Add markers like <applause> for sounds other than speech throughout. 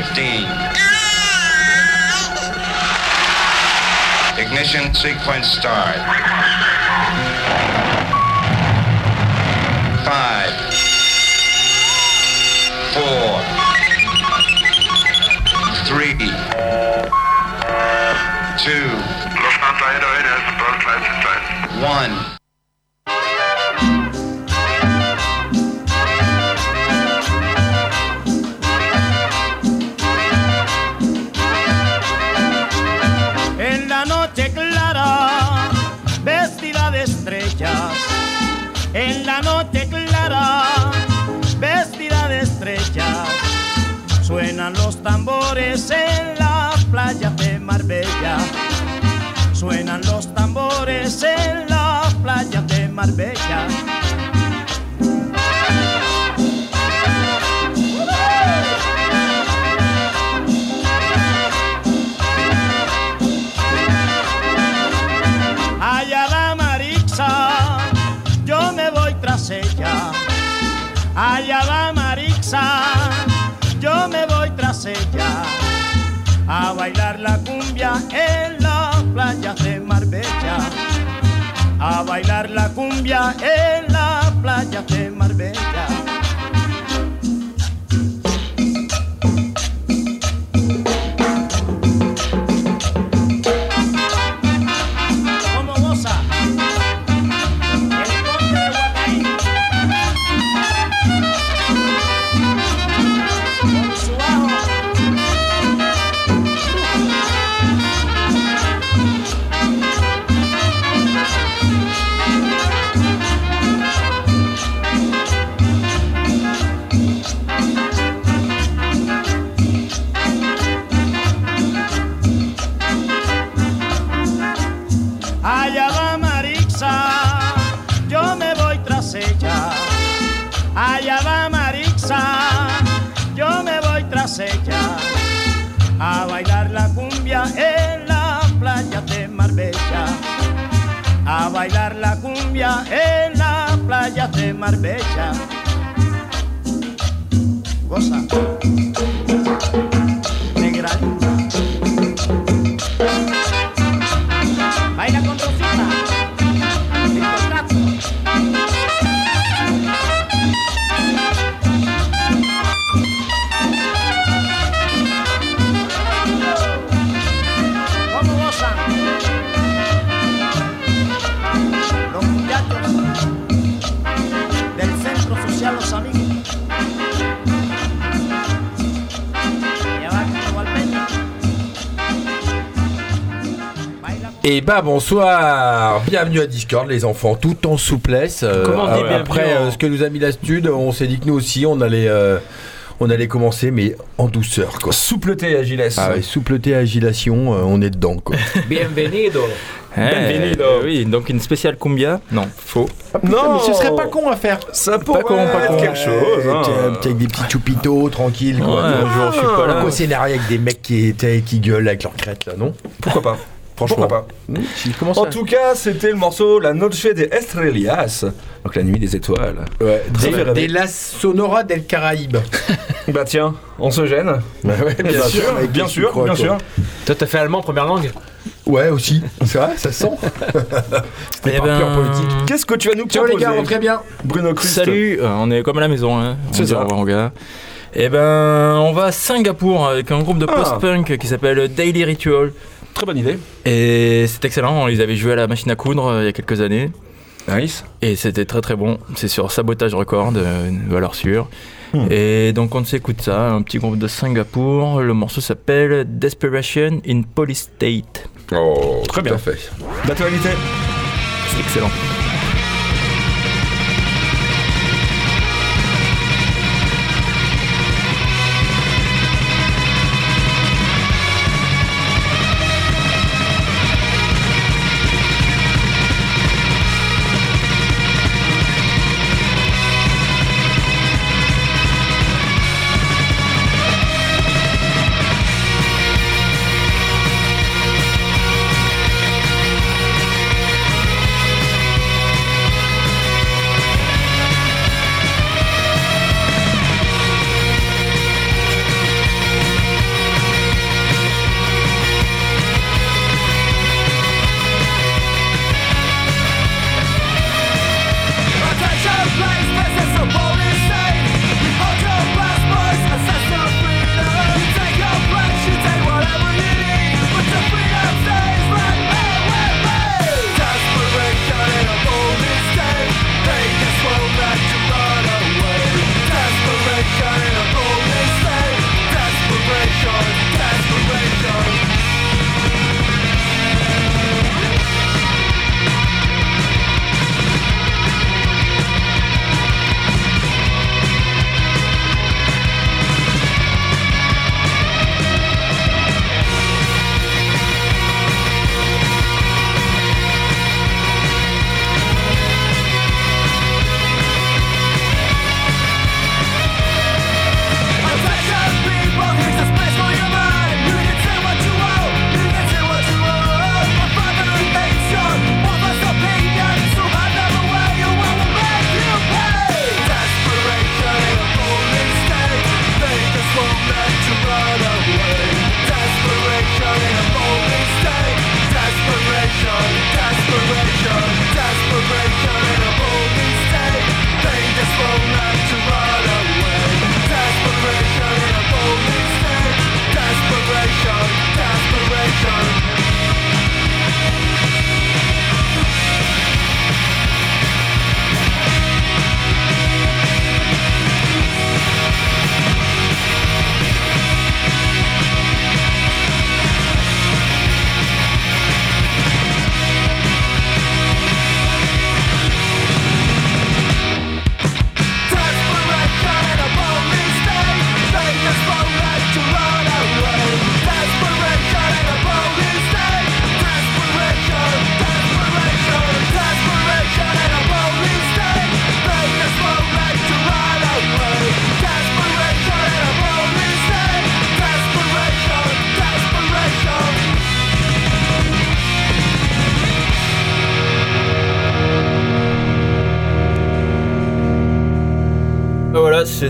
15. Ignition sequence start. Five. Four. Three. Two. One. Marbella. Allá la Marixa, yo me voy tras ella. Allá la Marixa, yo me voy tras ella. A bailar la cumbia en la playa de Marbella. A bailar la cumbia en la playa Bah bonsoir, bienvenue à Discord les enfants, tout en souplesse. Euh, Comment on dit euh, après euh, ce que nous a mis l'astude, on s'est dit que nous aussi on allait, euh, on allait commencer mais en douceur quoi. Soupleté, Agilès. Ah ouais, soupleté, agilation, euh, on est dedans quoi. <laughs> Bienvenido. Benvenido. Eh, oui, donc une spéciale cumbia. Non, faux. Non, mais ce serait pas con à faire. Ça pourrait con, pas être con. quelque chose. hein. Avec des petits choupitos, tranquille quoi. Ouais, un jour, je suis pas là. Pourquoi scénario avec des mecs qui étaient, qui gueulent avec leur crête là, non? Pourquoi pas Franchement. Pourquoi pas Mmh, En tout cas, c'était le morceau La Noche de Estrellas, donc la nuit des étoiles. Ouais, des, des Las Sonora del Caraïbe. <laughs> Bah tiens, on se gêne. Bah ouais, bien sûr, bien les sûr, bien. Toi, t'as fait allemand première langue Ouais, aussi. C'est vrai, ça sent. <laughs> C'était Eh pas ben, pure politique. Qu'est-ce que tu vas nous Ciao les proposer gars, rentrez bien. Bruno Christ. Salut, euh, on est comme à la maison. Hein. On C'est ça. au revoir aux gars. Eh ben, on va à Singapour avec un groupe de Ah. post-punk qui s'appelle Daily Ritual. Très bonne idée. Et c'est excellent, ils avaient joué à la machine à coudre euh, il y a quelques années. Nice. Et c'était très très bon. C'est sur Sabotage Record, euh, une valeur sûre. Hmm. Et donc on s'écoute ça, un petit groupe de Singapour. Le morceau s'appelle Desperation in Police State. Oh, Très tout bien. à fait. D'actualité. C'est excellent.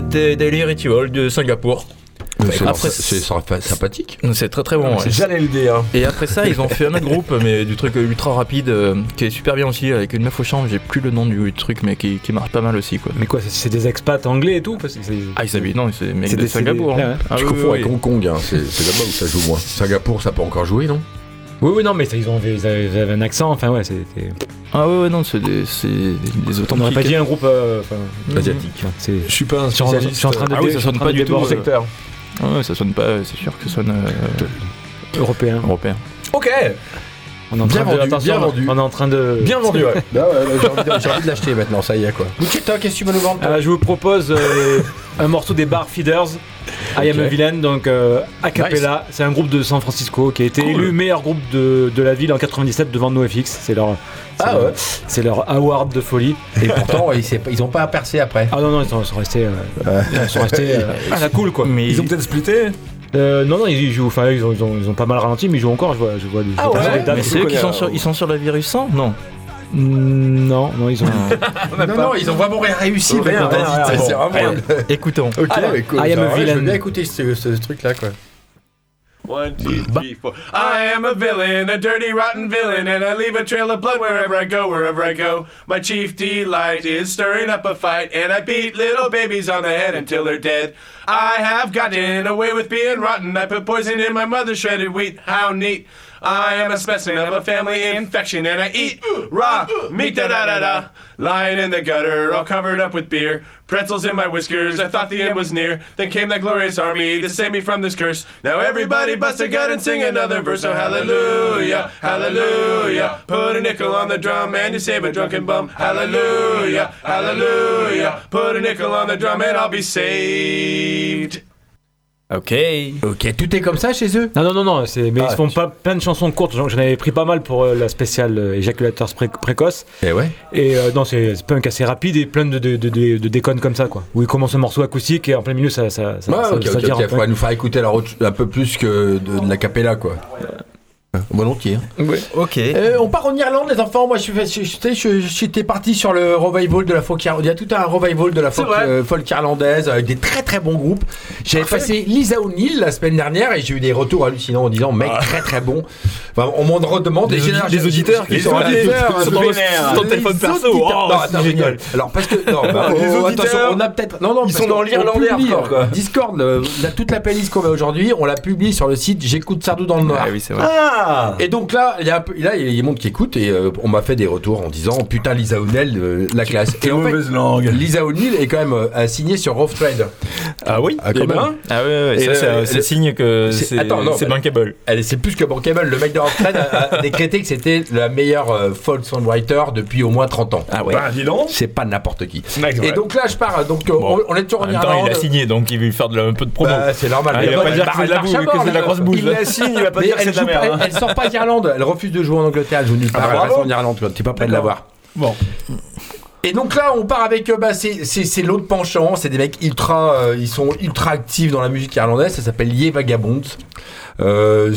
C'était Daily Ritual de Singapour. C'est Après, c'est- c'est sympathique. C'est très très bon. ouais. J'allais le dire. Et après ça, ils ont fait un autre groupe, mais du truc ultra rapide, euh, qui est super bien aussi, avec une meuf au chant. J'ai plus le nom du truc, mais qui, qui marche pas mal aussi, quoi. Mais quoi, c'est- c'est des expats anglais et tout parce que c'est- Ah, ils s'habitent, non, c'est mec C'est de des- Singapour. des- hein. ouais. Ah, Je oui, confonds oui, avec oui. Hong Kong, hein. c'est c'est là-bas où ça joue moins. Singapour, ça peut encore jouer, non? Oui, oui, non, mais ça, ils, ont, ils avaient ils avaient un accent, enfin ouais, c'était. Ah ouais, ouais, non, c'est des, c'est des On authentiques. n'aurait pas dit un groupe. euh, enfin, Asiatique. c'est- Je suis pas un Je suis en- je spécialiste. suis en train de Ah oui, ça sonne pas du tout au secteur. Ah ouais, ça sonne pas, c'est sûr que ça sonne euh, européen. européen. Ok. On est en Bien train de, vendu, attention, bien vendu. On est en train de. Bien vendu, ouais. Bah ouais, j'ai envie de- de l'acheter maintenant, ça y est quoi. Bouchetta, qu'est-ce que tu vas nous vendre toi Euh, je vous propose euh, un morceau des Bar Feeders, I Am a Villain, donc euh, a cappella. C'est un groupe de San Francisco qui a été Cool. élu meilleur groupe de, de la ville en 97 devant NoFX. C'est leur, c'est Ah leur- ouais. c'est leur award de folie. Et pourtant, ils, s'est- ils ont pas percé après. Ah non, non, ils sont, ils sont restés, euh, ils sont restés euh, à la cool quoi. Mais Ils ont peut-être splitté. Euh, non, non, ils jouent, enfin, ils ont, ils, ont, ils ont pas mal ralenti, mais ils jouent encore. Je vois, je vois, je Ah vois ouais, mais c'est eux qui sont sur, ils sont sur la virus 100 Non. Mm, Non, non, ils ont. <laughs> Non, non, ils ont vraiment rien réussi. Rien, rien, rien. Allez, écoutons. Ok, Alors, mais cool. I am a ouais, Je villain. veux bien écouter ce, ce truc-là, quoi. One, two, three, four. I am a villain, a dirty, rotten villain, and I leave a trail of blood wherever I go, wherever I go. My chief delight is stirring up a fight, and I beat little babies on the head until they're dead. I have gotten away with being rotten. I put poison in my mother's shredded wheat. How neat. I am a specimen of a family infection, and I eat raw meat, da da da da. Lying in the gutter, all covered up with beer. Pretzels in my whiskers, I thought the end was near. Then came that glorious army to save me from this curse. Now everybody bust a gut and sing another verse. So hallelujah, hallelujah. Put a nickel on the drum and you save a drunken bum. Hallelujah, hallelujah. Put a nickel on the drum and I'll be saved. Ok. Ok, tout est comme ça chez eux Non, non, non, non, c'est, mais Ah, ils font tu- pas plein de chansons courtes. J'en j'en avais pris pas mal pour euh, la spéciale euh, éjaculateur pré- précoce. Eh ouais. Et euh, non, c'est, c'est punk assez rapide et plein de, de, de, de- de déconnes comme ça, quoi. Où il commence un morceau acoustique et en plein milieu, ça, ça, ça, Ouais, ça- ok, ça ok, vire ok. un peu. Faudrait nous faire écouter alors un peu plus que de, de la capella, quoi. Volontiers. hein. Ok. Euh, on part en Irlande, les enfants. Moi, je suis, je, je, je- j'étais parti sur le revival de la folk irlandaise. Il y a tout un revival de la folk, euh, folk irlandaise avec des très très bons groupes. J'avais passé Lisa O'Neill la semaine dernière et j'ai eu des retours hallucinants en disant mec très très bon. Enfin, on m'en redemande Des j'ai- des auditeurs qui les sont auditeurs, sont dans le- téléphone Les perso. Oh, non, c'est attends, génial. Alors parce que non, bah, Les oh, auditeurs, attention, on a peut-être non non ils sont dans l'Irlandais quoi. Discord, le- la- toute la playlist qu'on met aujourd'hui, on la publie sur le site J'écoute Sardou dans le Noir. Ah oui, c'est vrai. Ah Et donc là, il y a un peu, là, il y a des monde qui écoute et euh, on m'a fait des retours en disant putain Lisa O'Neill, euh, la classe. Et en fait, langue. Lisa O'Neill est quand même euh, signée sur Rough Trade. Ah oui Ah, quand Eh ben. même. Ah ouais, ouais, Et ça, le- c'est un- c'est le- signe que c'est- c'est attends, non, c'est bah- bankable. Elle c'est plus que bankable. Le mec de Rough Trade a, a <laughs> décrété que c'était la meilleure euh, folk songwriter depuis au moins 30 ans. Ah ouais. Bah, dis donc. C'est pas n'importe qui. Mec, Et donc là, je pars. Donc euh, Bon. on, on est toujours En en, même temps, Irlande. il a signé, donc il veut faire de la- un peu de promo. Bah, c'est normal. Ah, Mais il va pas dire que c'est de la boue- que c'est de la grosse bouse. Il la signe, il va pas Mais dire que elle, c'est de la joue pas- merde. hein. Elle sort pas d'Irlande, elle refuse de jouer en Angleterre, elle joue nulle part, Ah, elle bravo. reste en Irlande, t'es pas prêt de l'avoir. Bon. Et donc là, on part avec, euh, bah, c'est, c'est, c'est l'autre penchant, c'est des mecs ultra, euh, ils sont ultra actifs dans la musique irlandaise, ça s'appelle Ye Vagabond. Euh,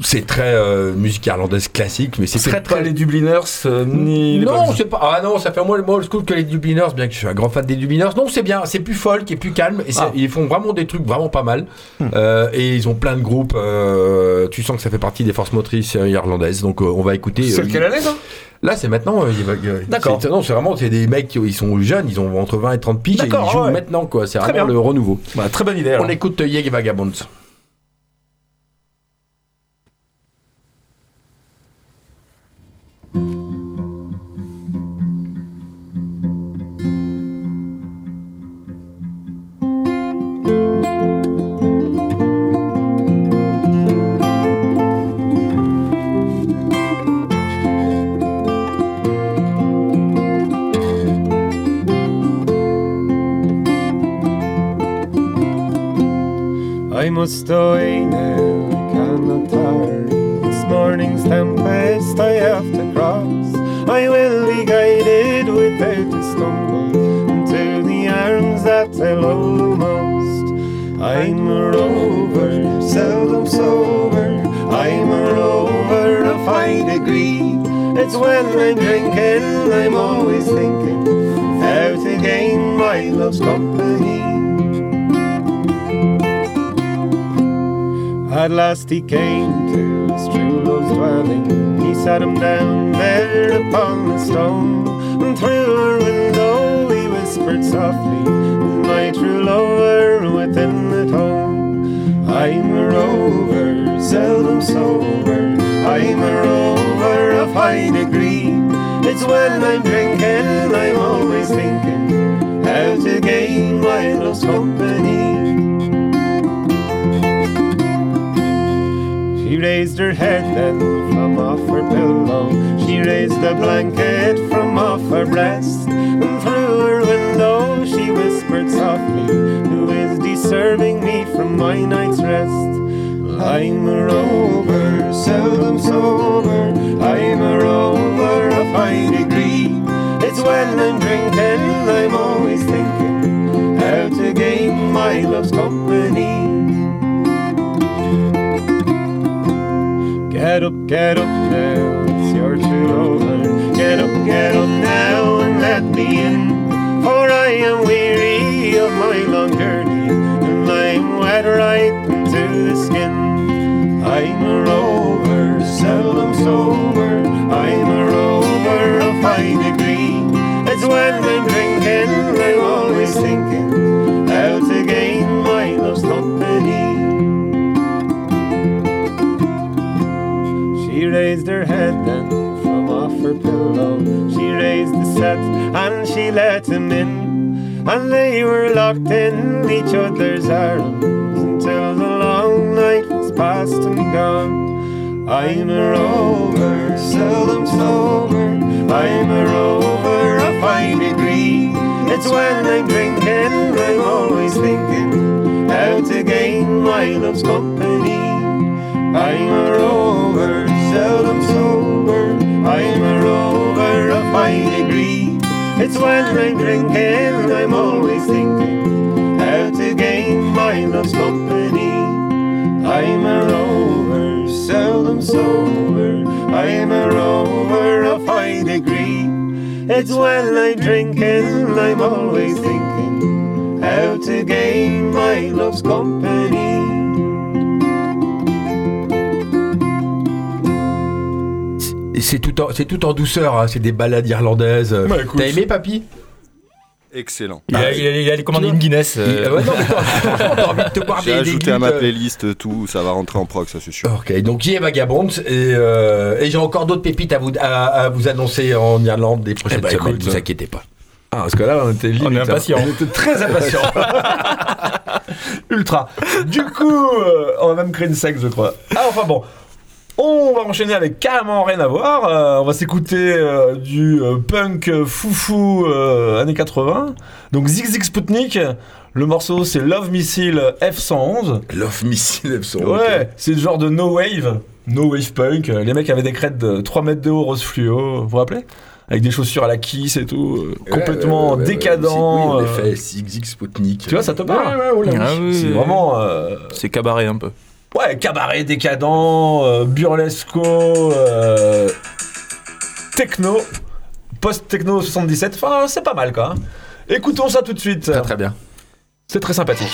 c'est très euh, musique irlandaise classique, mais c'est, C'est très pas très... les Dubliners euh, ni non, c'est pas. Ah non, ça fait moins moins old school que les Dubliners, bien que je suis un grand fan des Dubliners. Non, c'est bien, c'est plus folk et plus calme. Et Ah. ils font vraiment des trucs vraiment pas mal. Euh, et ils ont plein de groupes. euh, tu sens que ça fait partie des forces motrices euh, irlandaises. Donc euh, on va écouter. C'est quelle année ça? Là, c'est maintenant. D'accord. Non, c'est vraiment c'est des mecs qui ils sont jeunes, ils ont entre 20 et 30 piges et ils jouent ouais. maintenant quoi. C'est Très vraiment bien. le renouveau. Bah, Très bonne idée. alors. On écoute Yeg Vagabonds. Away now, cannot tarry. This morning's tempest I have to cross. I will be guided without a stumble into the arms that I love most. I'm a rover, seldom sober. I'm a rover of high degree. It's when I'm drinking, I'm always thinking At last he came to his true love's dwelling. He sat him down there upon the stone, and through her window he whispered softly, "My true lover within the home. I'm a rover, seldom sober. I'm a rover of high degree. It's when I'm drinking, I'm always thinking how to gain my love's company." Raised her head then from off her pillow. She raised the blanket from off her breast. And through her window she whispered softly, Who is deserving me from my night's rest? I'm a rover, seldom sober. I'm a rover of high degree. It's when I'm drinking, I'm always thinking how to gain my love's company. Get up, now, it's your true lover. Get up, get up now and let me in. For I am weary of my long journey, and I'm wet right into the skin. I'm a rover, seldom sober. I'm a rover raised her head then from off her pillow. She raised the set and she let him in. And they were locked in each other's arms until the long night was past and gone. I'm a rover, seldom sober. I'm a rover of high degree. It's when I'm drinking, I'm always thinking how to gain my love's company. I'm a rover, seldom sober. I'm a rover of high degree. It's when I'm drinking, I'm always thinking how to gain my love's company. I'm a rover, seldom sober. I'm a rover of high degree. It's when I'm drinking, I'm always thinking how to gain my love's company. C'est tout, en- c'est tout en douceur, hein, c'est des balades irlandaises. Bah, écoute. T'as aimé, papy? Excellent. Il a, il a- il a commandé une Guinness. euh, ouais, non, mais toi, franchement, t'as envie de te boire J'ai ajouté à ma euh, playlist tout, ça va rentrer en prog, ça c'est sûr. Ok, donc qui est Vagabond et, euh, et j'ai encore d'autres pépites à vous, à, à vous annoncer en Irlande des prochaines Eh ben, semaines, écoute. ne vous inquiétez pas. Ah, parce que là, on était limite, On est hein. impatient. On était très impatients. <laughs> Ultra. Du coup, euh, on va même créer une secte, je crois. Ah, enfin bon. On va enchaîner avec carrément rien à voir. Euh, on va s'écouter euh, du euh, punk foufou euh, années 80. Donc Zig Zig Sputnik. Le morceau c'est Love Missile F111. Love Missile F111. Ouais, c'est le genre de no wave, no wave punk. Les mecs avaient des crêtes de 3 mètres de haut rose fluo, vous vous rappelez? Avec des chaussures à la kiss et tout, euh, complètement Ouais, ouais, ouais, décadent. Oui, en effet, Zig Zig Sputnik. Tu vois, ça te parle? Ah oui, C'est oui. vraiment euh, C'est cabaret un peu. Ouais, cabaret décadent, euh, burlesco, euh, techno, post-techno 77. Enfin, c'est pas mal quoi. Écoutons ça tout de suite. Très très bien. C'est très sympathique.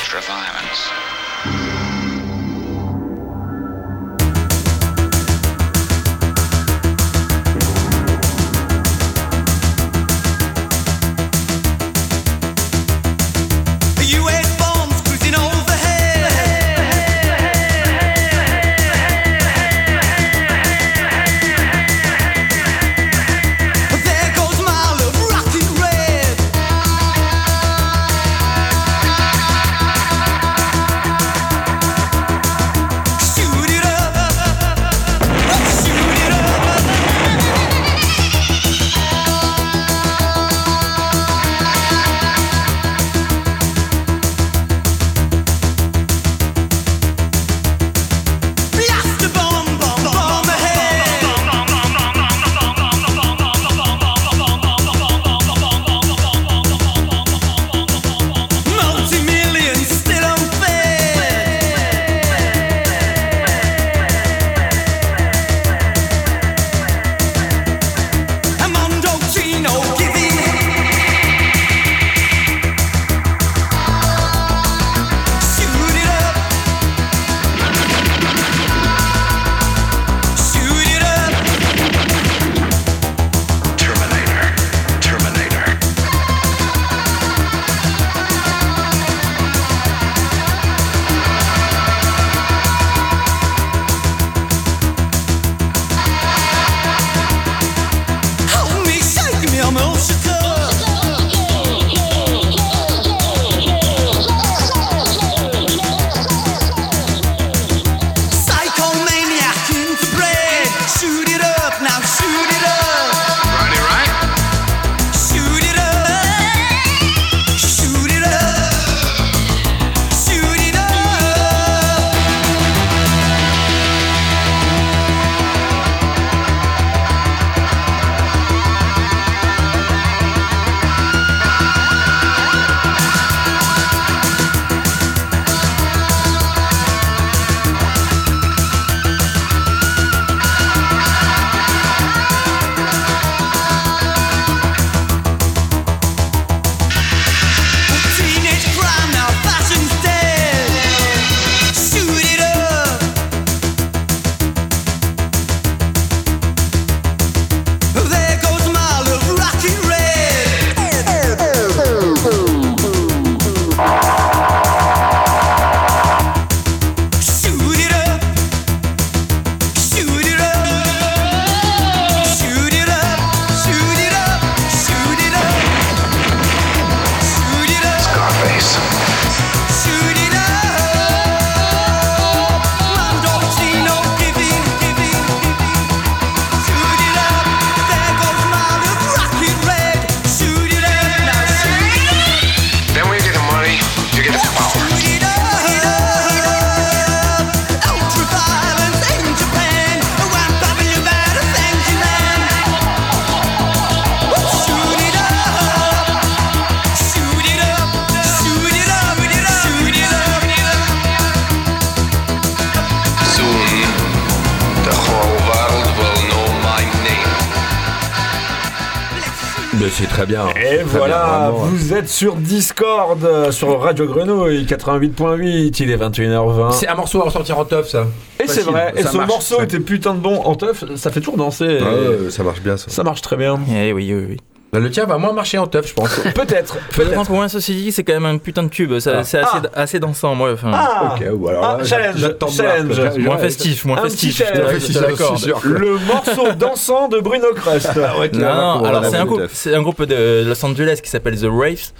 Mais c'est très bien. Et voilà, bien, vraiment. vous êtes sur Discord, euh, sur Radio Grenouille 88.8, il est 21h20. C'est un morceau à ressortir en teuf, ça. Et c'est vrai, et ça ce marche. morceau était putain de bon en teuf, ça fait toujours danser. Ah et ça marche bien, ça. Ça marche très bien. Eh oui, oui, oui. Bah, le tien va moins marcher en teuf, je pense. <laughs> Peut-être, Je peut-être. pense pour moi, ceci dit, c'est quand même un putain de tube. Ça- C'est assez, Ah. assez dansant, moi. Enfin, Ah, ok, ou alors Ah, là, challenge, challenge. moins Ouais, festif, moins un petit festif. sûr. Le morceau dansant de Bruno Crust. Ah ouais, Non, alors c'est un, groupe, un groupe de Los Angeles qui s'appelle The Raves.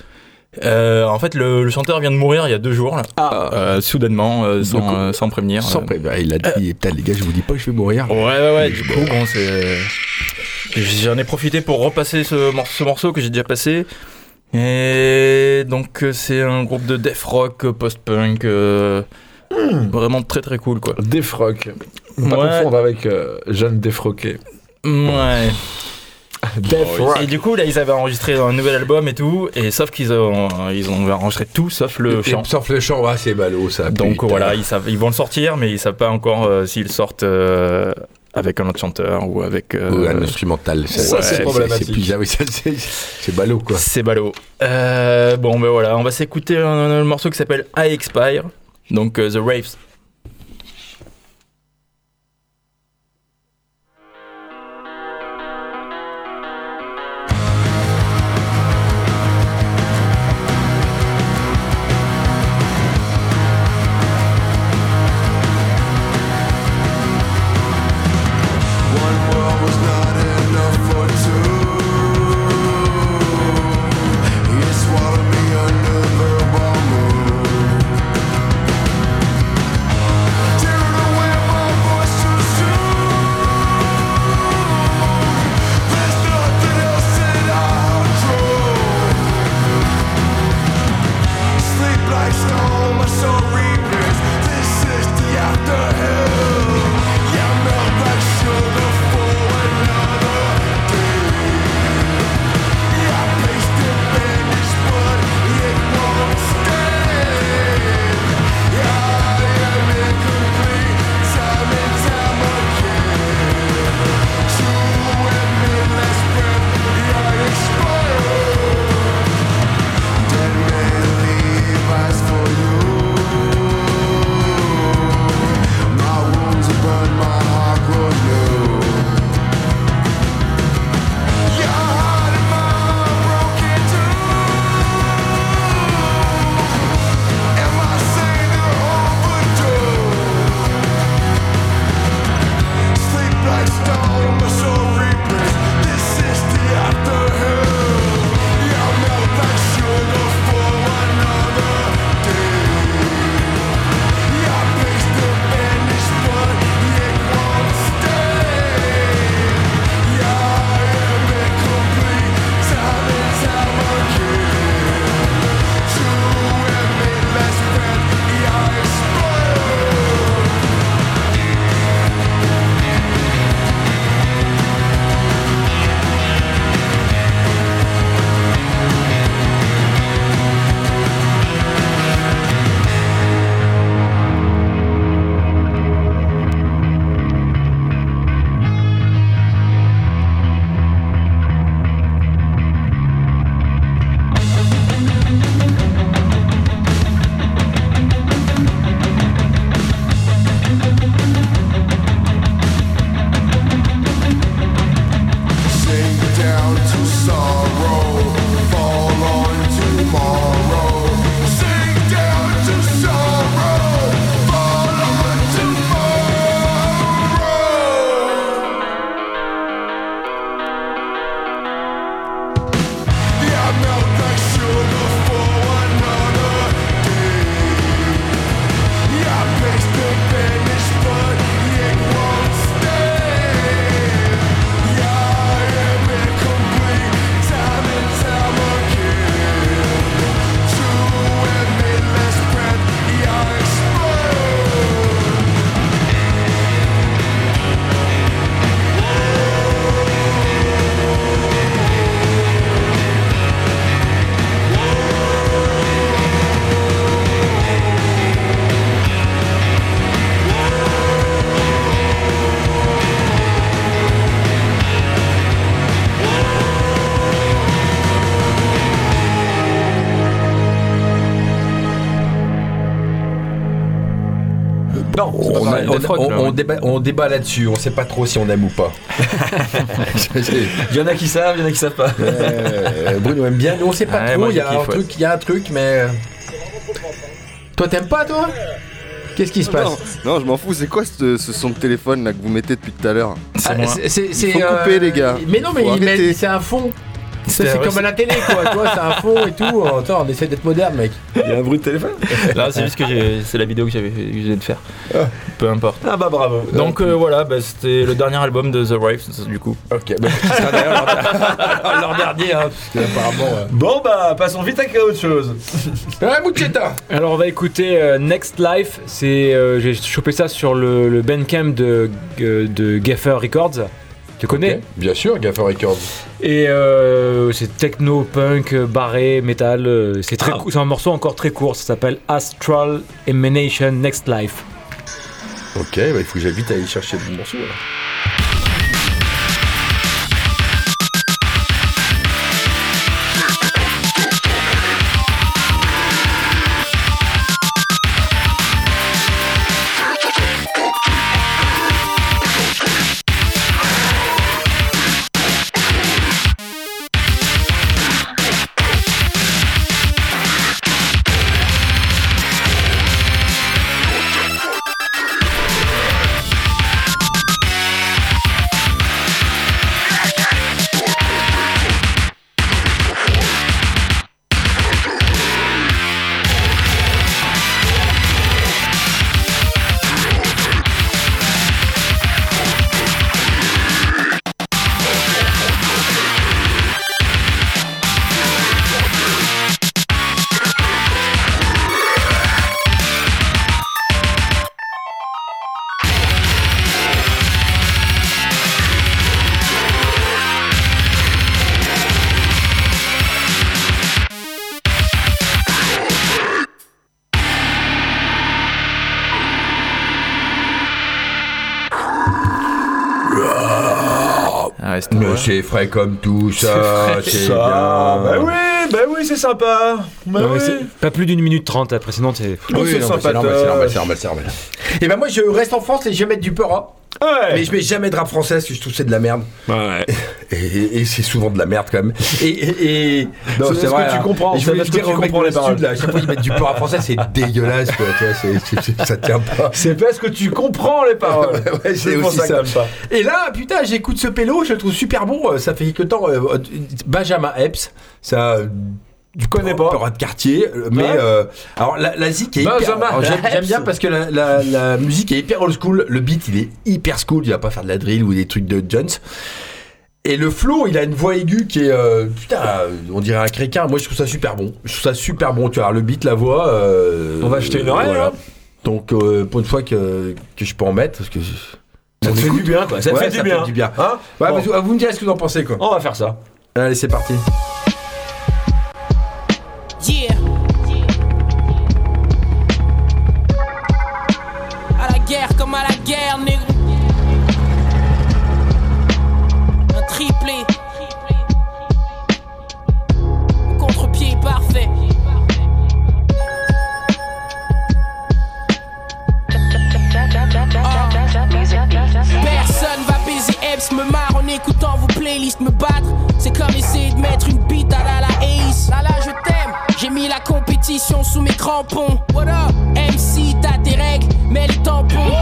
Euh, en fait, le, le chanteur vient de mourir il y a deux jours, là. Ah. Euh, soudainement, euh, sans, coup, euh, sans prévenir. Sans Euh, pré- bah, il a dit, putain, les gars, je vous dis pas que je vais mourir. Ouais, ouais, ouais. Du coup, bon, c'est. J'en ai profité pour repasser ce, mor- ce morceau que j'ai déjà passé. Et donc, euh, c'est un groupe de death rock, euh, post-punk. euh, Vraiment très très cool, quoi. Defrock. Pas Ouais. confondre avec euh, Jeanne Defroqué. Ouais. <laughs> Defrock. Et du coup, là, ils avaient enregistré un nouvel album et tout. Et sauf qu'ils ont, ils ont enregistré tout sauf le Et- chant. Sauf le chant, ouais, c'est ballot, ça. Donc putain. voilà, ils, savent, ils vont le sortir, mais ils savent pas encore euh, s'ils sortent avec un autre chanteur ou avec. euh, Ou un instrumental. Ça, c'est problématique. C'est ah <laughs> ballot, quoi. C'est ballot. Euh, bon, ben voilà, on va s'écouter un, un morceau qui s'appelle I Expire, donc euh, The Raves. On- débat, on débat là-dessus, on sait pas trop si on aime ou pas. <laughs> Il y en a qui savent, il y en a qui savent pas. Euh, Bruno aime bien, mais on sait pas Ouais, trop. Il y, a un truc, il y a un truc, mais. euh, Toi, t'aimes pas, toi? Qu'est-ce qui se passe? Non, non, je m'en fous. C'est quoi ce, ce son de téléphone là que vous mettez depuis tout à l'heure? C'est Ah, couper, les gars. Mais non, mais il c'est un fond. C'est comme à la télé, quoi. Toi, c'est un fond et tout. <laughs> Attends, on essaie d'être moderne, mec. Il y a un bruit de téléphone? Là, c'est juste que j'ai- c'est la vidéo que j'avais de faire. Peu importe. Ah bah bravo. Donc euh, voilà, bah, c'était le dernier album de The Rife, du coup. Ok, bah, ce sera d'ailleurs leur, leur <laughs> dernier, hein, parce qu'apparemment. euh. Bon bah passons vite à autre chose. <laughs> Ouais, Mucheta Alors on va écouter euh, Next Life, c'est euh, j'ai chopé ça sur le, le Bandcamp de, de Gaffer Records. Tu connais Ok, Bien sûr, Gaffer Records. Et euh, c'est techno, punk, barré, metal. euh, c'est très Ah. un morceau encore très court. Ça s'appelle Astral Emanation Next Life. Ok, bah, il faut que j'aille vite aller chercher le morceau. alors. C'est frais comme tout, ça. C'est bien. bah oui, bah oui, c'est sympa. Bah Non, mais oui. c'est Pas plus d'une minute trente. La précédente, c'est. Oh, Oui, c'est non, mais sympa. c'est normal, c'est normal, c'est normal, c'est normal. Et ben moi je reste en France et je vais mettre du Peura. Ouais. Mais je mets jamais de rap français parce que je trouve que c'est de la merde. Ouais. Et, et- et c'est souvent de la merde quand même. Et, et, et- non, C'est parce que tu hein. comprends, je que dire tu comprends les paroles. là, à chaque fois ils mettent du Peura français, c'est <laughs> dégueulasse quoi. Tu vois, ça tient pas. C'est parce que tu comprends les paroles. <laughs> Ouais, c'est aussi ça t'aimes pas. Et là, putain, j'écoute ce pélo, je le trouve super bon. euh, Ça fait quelque temps. euh, euh, Benjamin Epps, ça. Tu connais pas Peura de quartier, euh, mais Ouais. euh, alors la, la zik est hyper. Benjamin alors, J'aime bien parce que la, la- la musique est hyper old school. Le beat, il est hyper school. Il va pas faire de la drill ou des trucs de Jones. Et le flow, il a une voix aiguë qui est euh, putain, on dirait un créquin. Moi, je trouve ça super bon. Je trouve ça super bon. Tu vois, le beat, la voix. euh, On va jeter une oreille, voilà. hein. Donc pour une fois que, que je peux en mettre, parce que Ça te fait du bien, quoi. Ça te fait du bien. du bien. Hein Ouais, Bon. mais vous me direz ce que vous en pensez quoi. On va faire ça. Allez, c'est parti. Yeah. Écoutant vos playlists me battre. C'est comme essayer de mettre une bite à la la Ace. Là là, je t'aime. J'ai mis la compétition sous mes crampons. What up? MC, t'as tes règles, mais les tampons.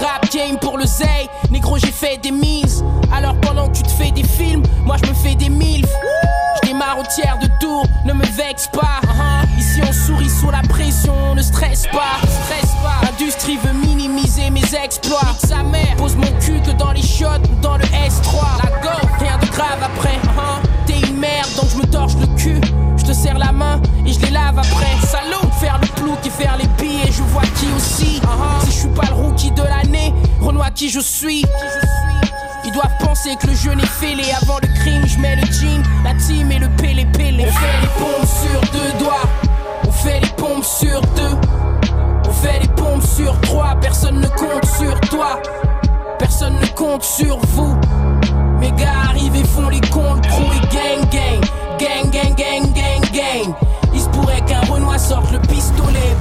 Rap game pour le Zay, négro, j'ai fait des mises. Alors pendant que tu te fais des films, moi je me fais des milfs. Je démarre au tiers de tour, ne me vexe pas. Uh-huh. Ici on sourit sous la pression, ne stresse pas. Stresse pas. L'industrie veut minimiser mes exploits. Sa mère, pose mon cul que dans les shots ou dans le S3. La go, rien de grave après. Uh-huh. T'es une merde donc je me torche le cul. Je te serre la main et je les lave après. Salaud, et faire les billets, je vois qui aussi. Uh-huh. Si je suis pas le rookie de l'année, Renoir qui je suis. Ils doivent penser que le jeu n'est fêlé avant le crime. Je mets le jean, la team et le pélé pélé. On fait les pompes sur deux doigts. On fait les pompes sur deux. On fait les pompes sur trois. Personne ne compte sur toi. Personne ne compte sur vous. Mes gars arrivent et font les comptes gang. Gang gang gang gang gang mains sortent le pistolet.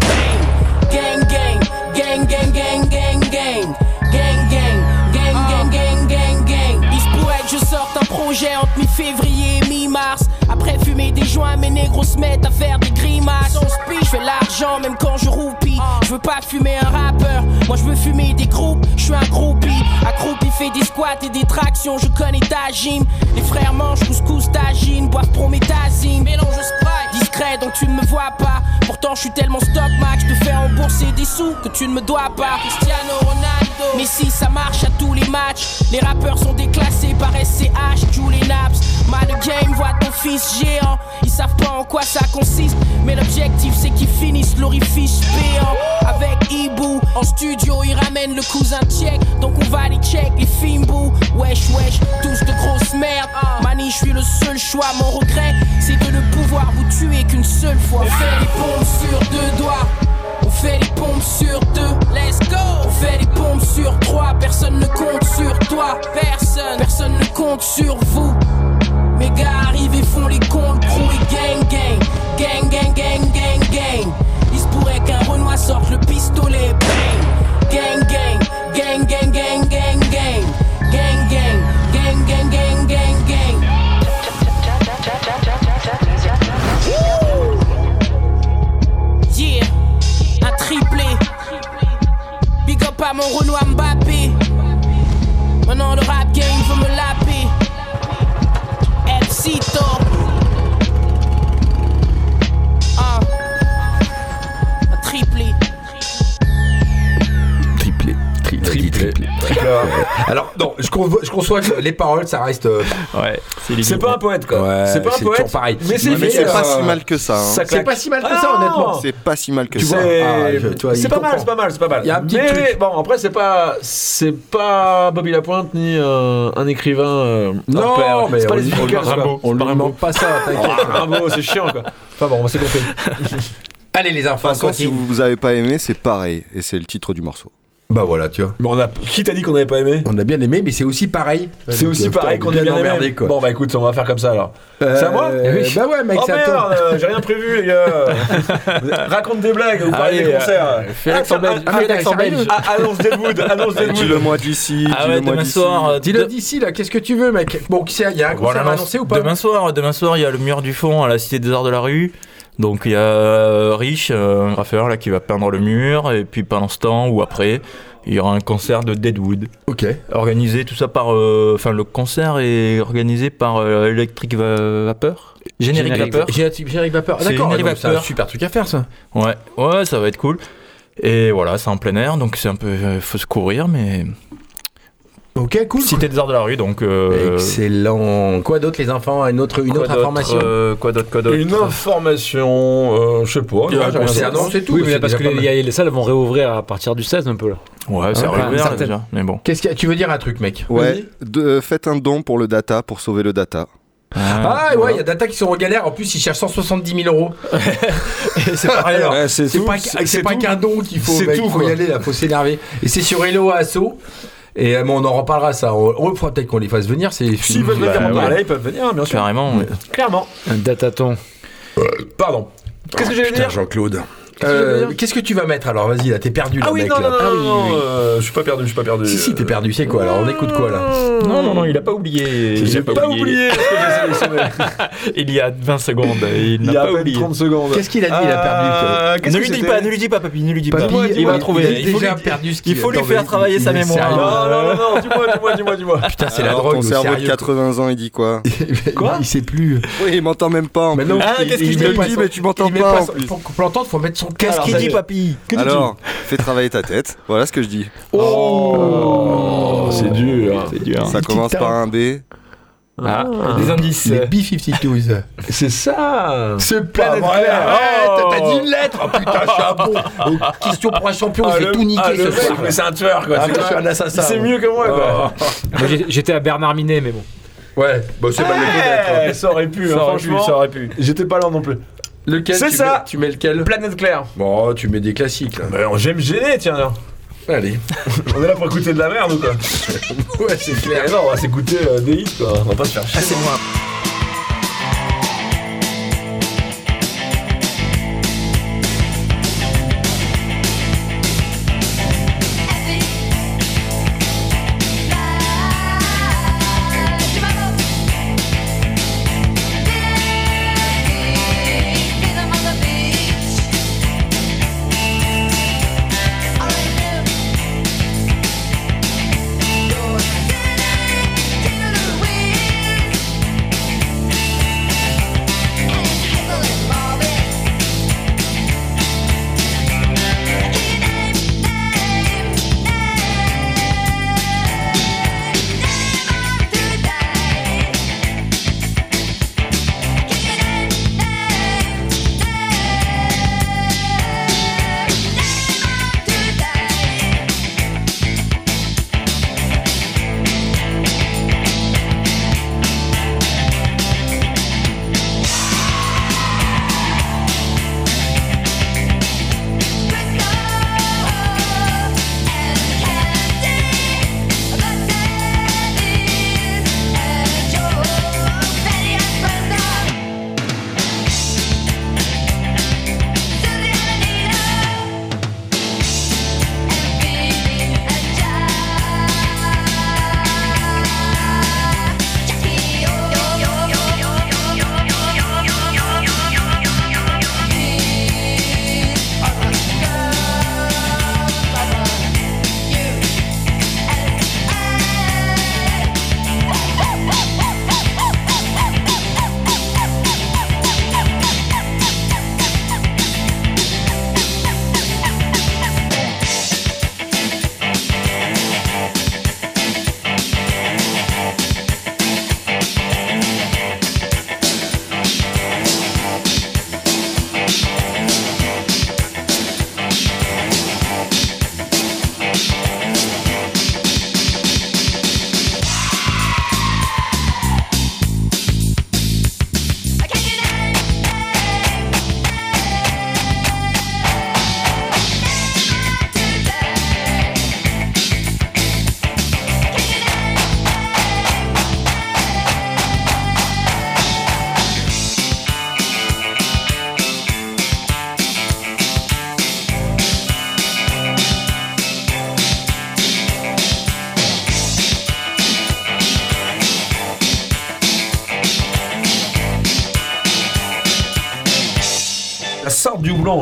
Bang, gang, gang, gang, gang, gang, gang, gang, gang, gang, gang, gang, gang, gang, gang. Il se pourrait que je sorte un projet entre mi-février et mi-mars. Après fumer des joints, mes négros se mettent à faire des grimaces. On se je fais l'argent même quand je roupie. Je veux pas fumer un rappeur, moi je veux fumer des groupes. Je suis un groupie, accroupi fait des squats et des tractions. Je connais ta gym. Les frères mangent couscous, tagine, boivent prométhazine, mélange Sprite discret donc tu ne me vois pas. Pourtant je suis tellement stock max, je te fais rembourser des sous que tu ne me dois pas. Cristiano Ronaldo, mais si ça marche à tous les matchs, les rappeurs sont déclassés par SCH, Julie Naps. Mal game, voit ton fils géant. Ils savent pas en quoi ça consiste, mais l'objectif c'est qu'ils finissent l'orifice péant. Avec Ibu, en studio ils ramènent le cousin tchèque, donc on va les check les fimbou. Wesh wesh, tous de grosses merdes. Mani, je suis le seul choix, mon regret c'est de ne pouvoir vous tuer qu'une seule fois. On fait les pompes sur deux doigts. On fait les pompes sur deux, let's go. On fait les pompes sur trois, personne ne compte sur toi, personne, personne ne compte sur vous. Mes gars arrivent et font les comptes, crew et gang gang, gang gang gang gang gang. Il se pourrait qu'un Renoir sorte le pistolet, bang. Gang gang, gang Mon Renoir Mbappé. Maintenant le rap game veut me laper. Elcito. Ah. <laughs> Alors, non, je, convo- je conçois que les paroles, ça reste. euh, Ouais, c'est C'est pas un poète quoi. Ouais, c'est pas un c'est poète. toujours pareil. Mais c'est Ouais, mais c'est efficace. pas si mal que ça. hein. Ça C'est pas si mal que Ah ça, honnêtement. C'est pas si mal que Tu ça. vois, Ah, je- tu vois, il c'est pas mal, comprend. c'est pas mal, c'est pas mal. Il y a un petit Mais truc. bon, après c'est pas c'est pas Bobby Lapointe ni un, un écrivain. euh, Non, hors pair. mais c'est pas on les lui- Beatles, quoi. Rimbaud. On lui demande pas ça, t'inquiète. Ah, Rimbaud, c'est chiant quoi. Enfin bon, on s'est compris. <laughs> Allez, les enfants, si continue. vous avez pas aimé, c'est pareil. Et c'est le titre du morceau. Bah voilà, tu vois. Mais on a qui t'a dit qu'on avait pas aimé On a bien aimé, mais c'est aussi pareil. C'est aussi euh, pareil qu'on a bien emmerdé, aimé. quoi. Bon bah écoute, on va faire comme ça alors. Euh, c'est à moi Bah ouais, mec, Oh c'est à toi. merde, euh, j'ai rien prévu les gars. <laughs> Raconte des blagues, vous parlez des concerts. Fais l'accent Ah, belge. ah, Fais ah, l'accent ah, belge. ah, Annonce Deadwood, annonce Deadwood. Dis-le-moi d'ici. Ah ouais, demain d'ici. soir. euh, Dis-le d'ici, là, qu'est-ce que tu veux, mec? Bon, Il y a un concert Voilà, annoncé ou pas? Demain soir, demain soir, il y a le mur du fond à la Cité des Arts de la Rue. Donc il y a euh, Rich, euh, un graffeur là qui va peindre le mur et puis pendant ce temps ou après, il y aura un concert de Deadwood Ok. organisé tout ça par euh, enfin le concert est organisé par euh, Electric Va- Vapeur? Générique, Générique Vapeur. Générique Vapeur. Ah, D'accord, c'est un super truc à faire, ça. Ouais, ouais, ça va être cool. Et voilà, c'est en plein air, donc c'est un peu, euh, faut se courir, mais Ok, cool. Cité des Arts de la Rue, donc. euh, Excellent. Quoi d'autre, les enfants Une autre, une quoi autre information euh, Quoi d'autre, quoi d'autre Une information, euh, je sais pas. Il y a un j'ai rien concert, dit. non, c'est tout. Oui, mais c'est parce que les, mal. il y a- les salles vont réouvrir à partir du 16 un peu là. Ouais, c'est Ah, réouvert déjà, mais bon. Qu'est-ce a Tu veux dire un truc, mec Ouais, de- euh, faites un don pour le data, pour sauver le data. Ah, ouais, il y a Data qui sont en galère. En plus, ils cherchent 170 000 euros. <laughs> c'est <laughs> pas rien. Ouais, c'est C'est tout, pas, c'est- c'est c'est qu'un don qu'il faut. C'est tout, faut quoi. y aller là, faut s'énerver. Et c'est sur Hello Asso. Et euh, bon, on en reparlera ça. On, on faudra peut-être qu'on les fasse venir. S'ils veulent venir en ouais. parler, ils peuvent venir, bien sûr. Carrément. Clairement. Un dataton. Pardon. Qu'est-ce que j'allais dire? Jean-Claude. Euh, Qu'est-ce que tu vas mettre alors Vas-y, là, t'es perdu, là, Ah oui, mec. non, là. non, non, non, euh, je suis pas perdu, je suis pas perdu. Si, si, t'es perdu, c'est quoi alors On écoute quoi là Non, non, non, il a pas oublié. Il J'ai a pas oublié. <laughs> Il y a 20 secondes. Il n'a pas oublié. 30 secondes. Qu'est-ce qu'il a dit Il a perdu. Euh, qu'est-ce Ne lui dis pas, ne lui dis pas, papy, ne lui dis pas. Papy, il va trouver. il a perdu ce il faut lui faire travailler il sa mémoire. Non, non, non, non, dis-moi, dis-moi, dis-moi, dis-moi. Putain, c'est la drogue. Ton le cerveau de sérieux, 80 ans, il dit quoi <laughs> Quoi Il sait plus. Oui, il m'entend même pas. Ah, qu'est-ce il qu'il pas dit, mais tu m'entends pas. Pour pour l'entendre, faut mettre son Qu'est-ce qu'il dit, papy Alors, fais travailler ta tête. Voilà ce que je dis. Oh, c'est dur. C'est dur. Ça commence par un B. Ah, des indices. Les B-52s. C'est ça. C'est pas Planète vrai. Oh. t'as dit une lettre. Oh putain, je suis un bon. Oh, question pour un champion, Ah, je vais le- tout niquer ah, ce soir. Mais c'est un tueur, quoi. Ah, C'est je suis clair. un assassin. C'est mieux que moi, quoi. J'étais à Bernard Minet, mais bon. Ouais, bah c'est mal le connaître. Eh, Ça aurait pu, Ça hein, aurait pu, franchement. ça aurait pu. J'étais pas là non plus. Lequel C'est tu ça. mets- Tu mets lequel Planète Claire. Bon, tu mets des classiques là. On- j'aime gêner, tiens. là. Allez. <laughs> On est là pour écouter de la merde ou quoi Ouais, c'est clair. Eh non, on va s'écouter euh, des hits, quoi. On va pas se faire chier. c'est moi.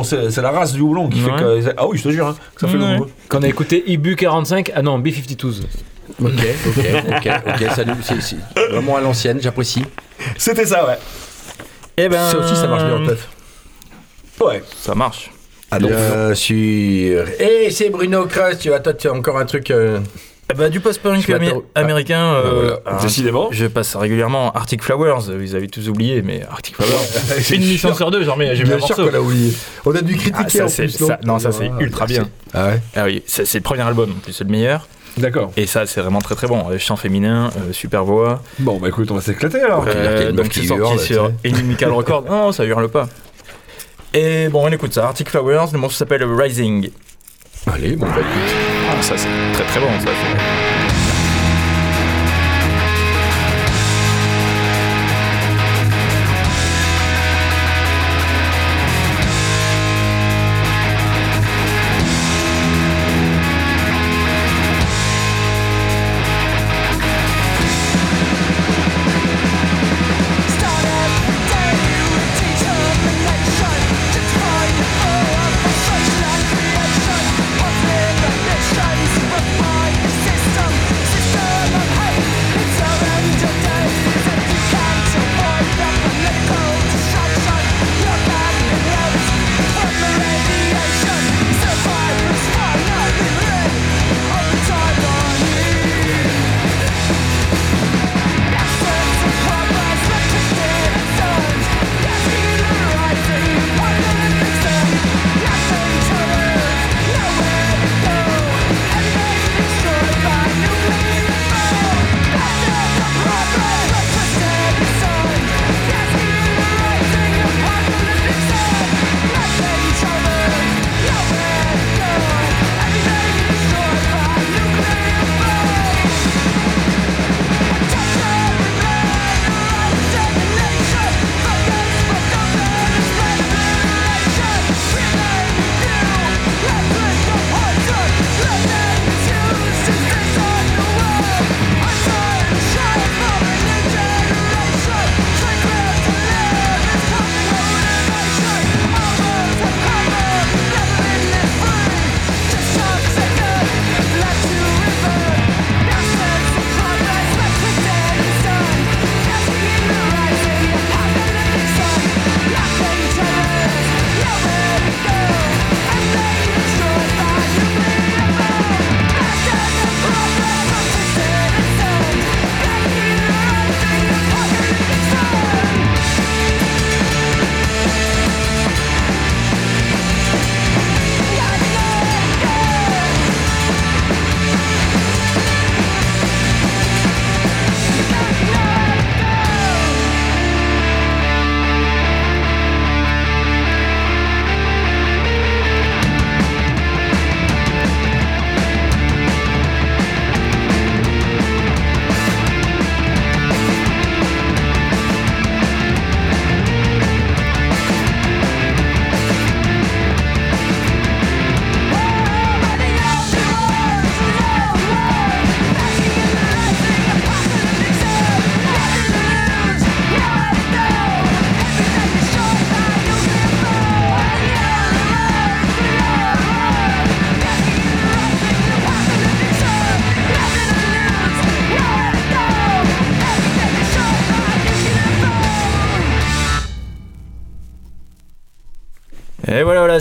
C'est c'est la race du houblon qui Ouais. fait que. Ah oui, je te jure, hein, que ça fait Ouais. le. Quand on a écouté Ibu 45, ah non, B52s. Ok, ok, ok, ok, salut, c'est c'est vraiment à l'ancienne, j'apprécie. C'était ça, ouais. Eh ben. Ça aussi, ça marche bien en teuf. Ouais. Ça marche. Bien sûr. Et c'est Bruno Crust, tu vois, toi, tu as encore un truc. euh, Ben, du post-punk amé- américain. Ah, euh, voilà. ah, Décidément. Je passe régulièrement Arctic Flowers. Vous avez tous oublié, mais Arctic Flowers. <laughs> C'est une mission sur deux, j'en mets. J'ai Bien sûr morceau. qu'on l'a oublié. On a dû Ah, critiquer ça, en plus, non ça- non, ça c'est Ah, ultra bien. Ah ouais Ah oui, c'est, le premier album, en plus c'est le meilleur. D'accord. Et ça, c'est vraiment très très bon. Euh, Chant féminin, euh, super voix. Bon, bah écoute, on va s'éclater alors. Ok. il y a Euh, une donc c'est sorti hurle, sur Inimical Record. <laughs> Non, ça hurle pas. Et bon, on écoute ça. Arctic Flowers, le morceau s'appelle Rising. Allez, bon, bah écoute. Ah, ça c'est très très bon. Ça,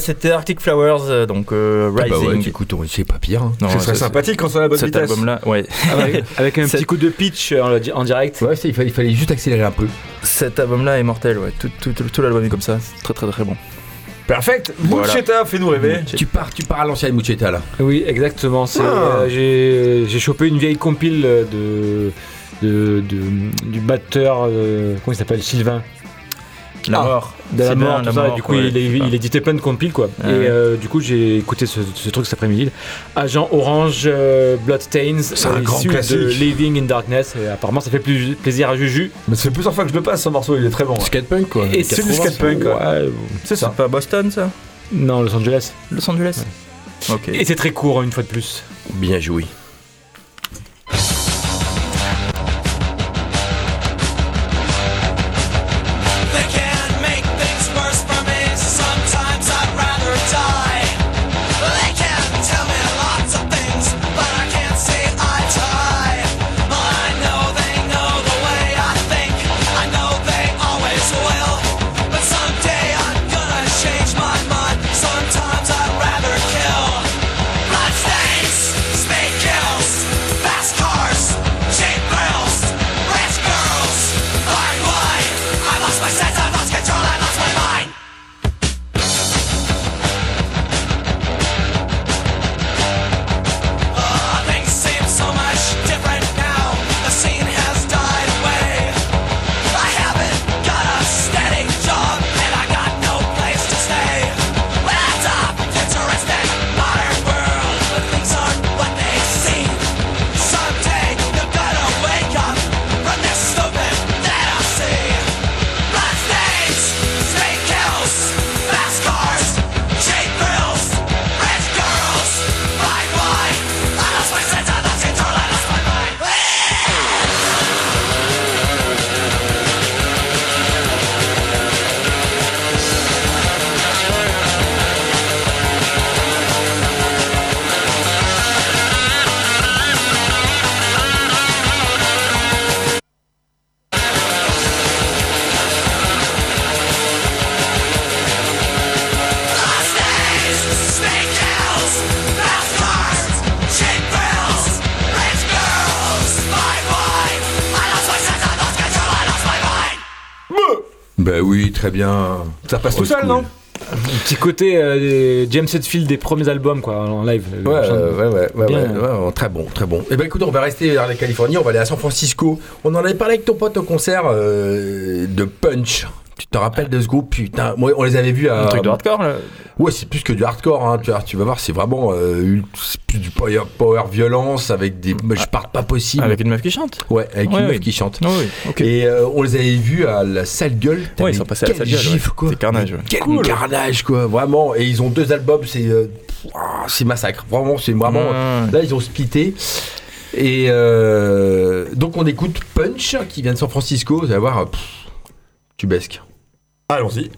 c'était Arctic Flowers, euh, donc euh, Ah bah Rising. ouais, écoute, on- c'est pas pire. hein. Non, Ce serait ça, sympathique quand à la bonne Cet vitesse. album-là, ouais. Avec, <laughs> avec un petit coup de pitch euh, en, en direct. Ouais, c'est- il fallait, il fallait juste accélérer un peu. Cet album-là est mortel, ouais. Tout, tout, tout, tout l'album est comme ça. C'est très, très, très bon. Perfect. Voilà. Mucheta, fais-nous rêver. Tu pars, tu pars à l'ancienne Mucheta là. Oui, exactement. c'est, Ah. euh, j'ai, j'ai chopé une vieille compile de, de, de- du batteur, euh, comment il s'appelle? Sylvain. La Ah, mort. De la C'est mort, bien, tout la ça. mort, du coup, ouais, il, ça. il éditait plein de compiles, quoi. Ah et ouais. euh, du coup, j'ai écouté ce, ce truc cet après-midi. Agent Orange euh, Bloodstains, C'est un euh, grand issu classique. de Living in Darkness. Et apparemment, ça fait plus, plaisir à Juju. Mais ça fait plusieurs fois que je le passe ce morceau, il est très bon. ouais. Skatepunk quoi. Et C'est du skatepunk. ouais. Ouais, C'est ça. C'est pas Boston, ça? Non, Los Angeles. Los Angeles? Ok. Et c'est très court, une fois de plus. Bien joué. Bien. Ça passe tout seul, non Un petit côté euh, James Hetfield des premiers albums, quoi, en live. Ouais, Euh, ouais, ouais, ouais, Bien. très bon, très bon. Et ben écoute, on va rester vers la Californie, on va aller à San Francisco. On en avait parlé avec ton pote au concert euh, de Punch. Tu te rappelles de ce groupe Putain, moi, on les avait vus à. Un truc de hardcore là Ouais, c'est plus que du hardcore. Hein. Tu, vas, tu vas voir, c'est vraiment euh, plus du power, power violence avec des. je parle pas possible. Avec une meuf qui chante Ouais, avec Ouais, une meuf qui chante. Ah oui. Et euh, on les avait vus à la sale gueule. Ouais, ils sont passés à la Sale Gueule, ouais. gifle, quoi. C'est carnage, ouais. Quel carnage, quoi. Vraiment. Et ils ont deux albums, c'est. euh, c'est massacre. Vraiment, c'est vraiment. Là, ils ont splitté. Et euh, donc, on écoute Punch qui vient de San Francisco. Vous allez voir, pff, tu besques. Allons-y.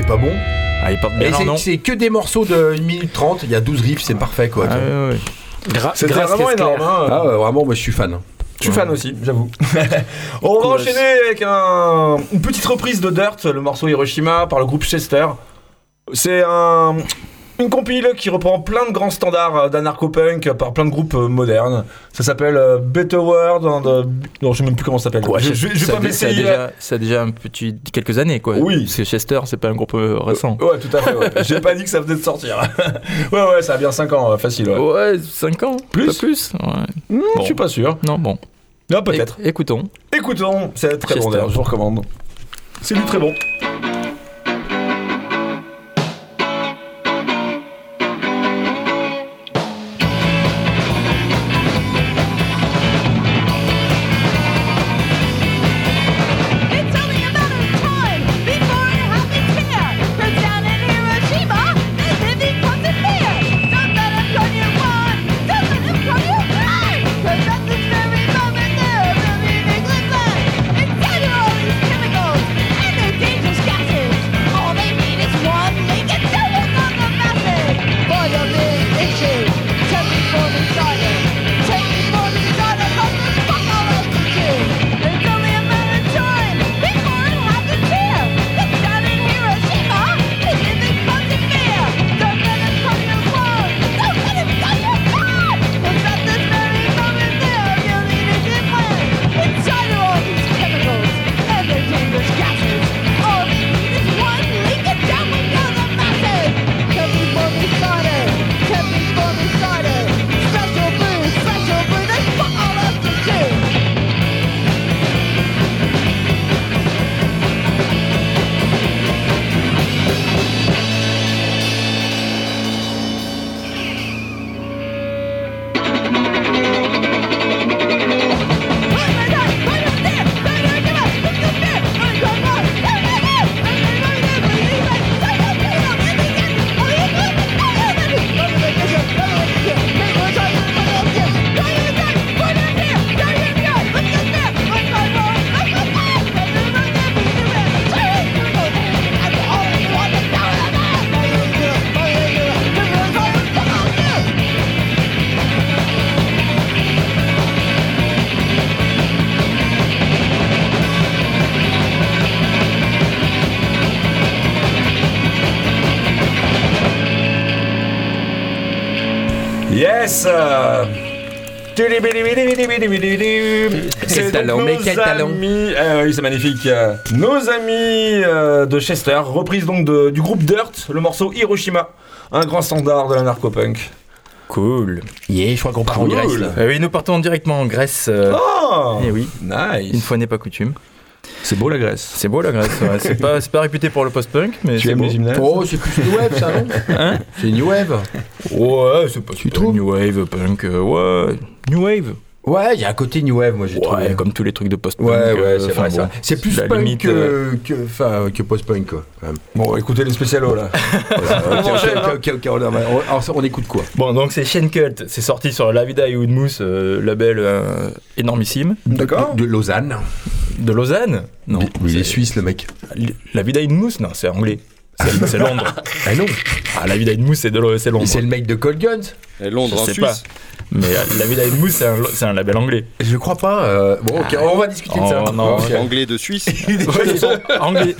C'est pas bon. Ah, ils portent Et bien leur c'est- nom. c'est que des morceaux de 1 minute 30. Il y a 12 riffs, c'est parfait, quoi. Ah, tu vois. ouais, ouais. Gra- C'était grâce vraiment énorme. Hein. Ah, ouais, vraiment, moi, je suis fan. Je suis fan aussi, j'avoue. <laughs> On va enchaîner avec un- une petite reprise de Dirt, le morceau Hiroshima par le groupe Chester. C'est un, une compile qui reprend plein de grands standards euh, d'anarcho-punk par plein de groupes euh, modernes. Ça s'appelle euh, Better World and, euh, non, je sais même plus comment ça s'appelle. je, je- je vais ça, pas ça a déjà, ça a déjà un petit quelques années quoi. Oui. Parce que Chester, c'est pas un groupe euh, récent. Ouais, tout à fait. ouais. <laughs> J'ai pas dit que ça venait de sortir. <laughs> ouais, ouais, ça a bien 5 ans, euh, facile. Ouais. Ouais, 5 ans Plus Pas plus Ouais. Hmm, Bon. Je suis pas sûr. Non, bon. Non, peut-être. Écoutons. Écoutons, c'est très bon Chester. je vous recommande. C'est du très bon. Yes C'est mais nos quel euh, oui, c'est magnifique. euh, Nos amis euh, de Chester, reprise donc de- du groupe Dirt, le morceau Hiroshima, un grand standard de la narcopunk. Cool. Yeah, je crois qu'on part en Cool. Grèce. là. Euh, oui, nous partons directement en Grèce. euh, Oh eh oui, Nice une fois n'est pas coutume. C'est beau la Grèce. C'est beau la Grèce. ouais. <laughs> C'est pas, c'est pas réputé pour le post-punk, mais Tu c'est aimes beau. Oh, c'est plus New Wave, ça, non <laughs> Hein? C'est New Wave. Ouais, c'est pas Tu trouves New Wave, punk, euh, ouais. New Wave. Ouais, il y a un côté New Wave, moi, j'ai trouvé. Ouais, comme tous les trucs de post-punk. Ouais, ouais, euh, c'est vrai, bon, c'est plus la punk limite, que, euh, que, enfin, que post-punk, quoi. quand même. Bon, écoutez les spécialos là. <laughs> Ok, ok, ok, ok, on, on- alors, on écoute quoi? Bon, donc c'est Shane Cult. C'est sorti sur La Vida et Woodmousse, euh, label euh, énormissime. D'accord De Lausanne. De Lausanne? Non. Il est c'est- suisse, le mec. La Vida in Mousse Non, c'est anglais. C'est Londres. Ah non. Ah, La Vida in Mousse, c'est Londres. c'est le mec de Cold Guns Et Londres Je en sais Suisse. pas. Mais euh, La Vida in Mousse, c'est un, c'est un label anglais. Je crois pas. euh, Bon, ok, on va discuter de ça. Oh, non, Ok. Anglais de Suisse. <laughs> Anglais.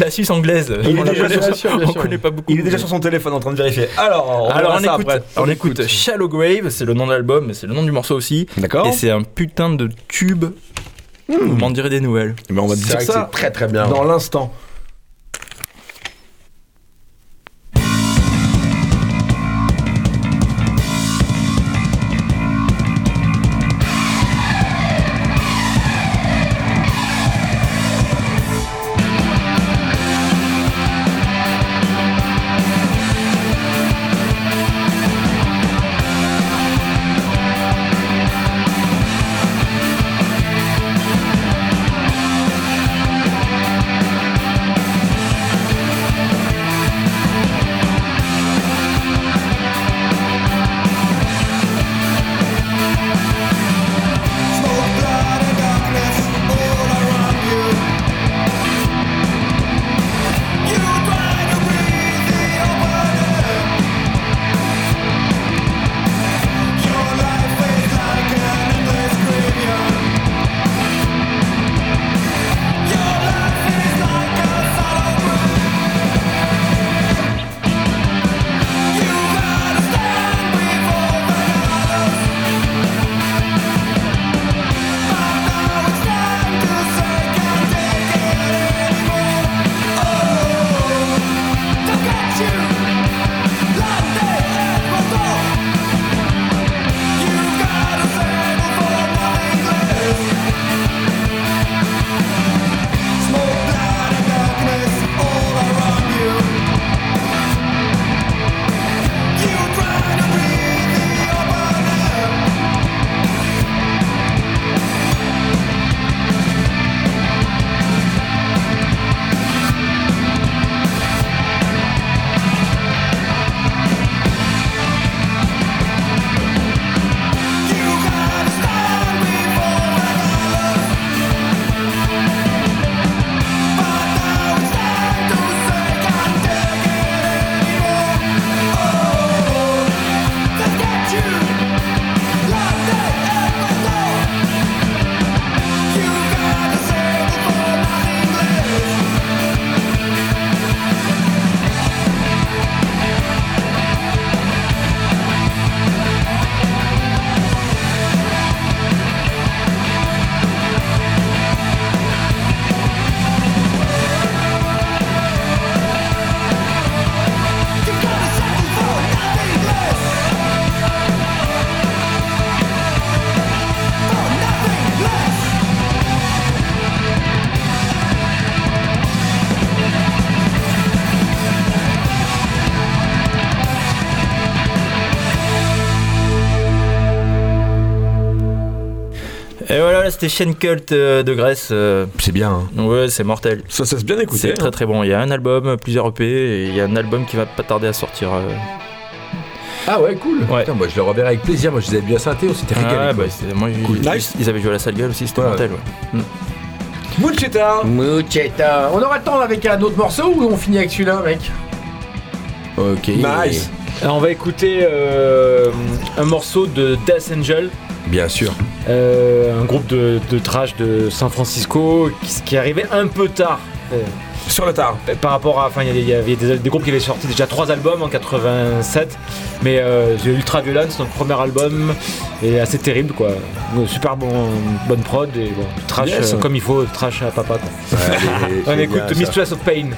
La, Suisse anglaise. Il est on déjà sur- on connaît pas beaucoup. Il est déjà sur son téléphone en train de vérifier. Alors, on Alors on ça écoute, après. on écoute Shallow Grave, c'est le nom de l'album, mais c'est le nom du morceau aussi. D'accord. Et c'est un putain de tube. Vous m'en direz des nouvelles. Mais on va dire ça très très bien. dans l'instant. C'était Shane Cult euh, de Grèce. euh, C'est bien. hein. ouais, c'est mortel. Ça, ça se bien écouté. C'est très très bon. Il y a un album, plusieurs EP, et il y a un album qui va pas tarder à sortir. euh. Ah ouais, cool. Ouais. Putain, moi je le reverrai avec plaisir. Moi je les avais bien synthé, on s'était régalé. Ah, bah, c'est- moi, ils- Cool. ils, Nice. ils avaient joué à la salle gueule aussi, c'était Ouais. mortel. Ouais. Mucheta Mucheta. On aura le temps avec un autre morceau ou on finit avec celui-là, mec? Ok. Nice. Alors, on va écouter euh, un morceau de Death Angel, Bien sûr. euh, un groupe de, de trash de San Francisco qui, qui est arrivé un peu tard euh, Sur le tard. par rapport à. Enfin, il y, avait des, des groupes qui avaient sorti déjà trois albums en 87, mais euh, Ultra Violence, donc premier album, est assez terrible quoi. Euh, Super bon, bonne prod et bon, trash Yes. euh, comme il faut, trash à papa quoi. Ouais, <laughs> On écoute Mistress of Pain.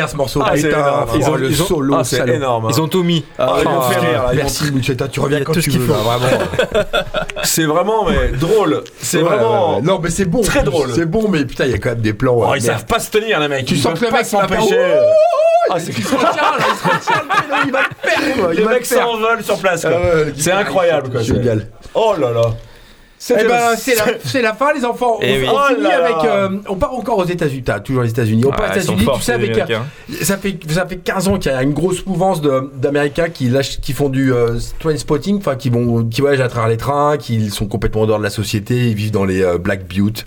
Rire ce morceau. Ah, c'est Putain, énorme. oh, Ils ont- le ils ont- solo, ah, c'est énorme. Ils ont tout mis. Ah, ils m'ont fait rire. là, ils Merci Muchetta, tu reviens quand tout tu veux. <laughs> C'est vraiment mais drôle. C'est Ouais, vraiment. ouais, ouais. Non, mais c'est bon. Très drôle. C'est bon, mais putain, il y a quand même des plans. Oh, ils savent pas se tenir les mecs. Tu sens que le mec, s'empêcher. Ah, Il se retient, <laughs> va perdre. Il Le va mec le perdre. s'envole sur place. Ah C'est incroyable quoi. Génial. Oh là là. Eh ben, c'est la, c'est la fin, les enfants. Eh on, oui. on Oh finit là là. avec. euh, on part encore aux États-Unis. T'as toujours les États-Unis. On part aux États-Unis. Tu sais, avec. euh, ça fait, ça fait 15 ans qu'il y a une grosse mouvance d'Américains qui, lâchent- qui font du euh, train spotting, enfin, qui, vont, qui voyagent à travers les trains, qui sont complètement en dehors de la société, ils vivent dans les euh, Black Butte.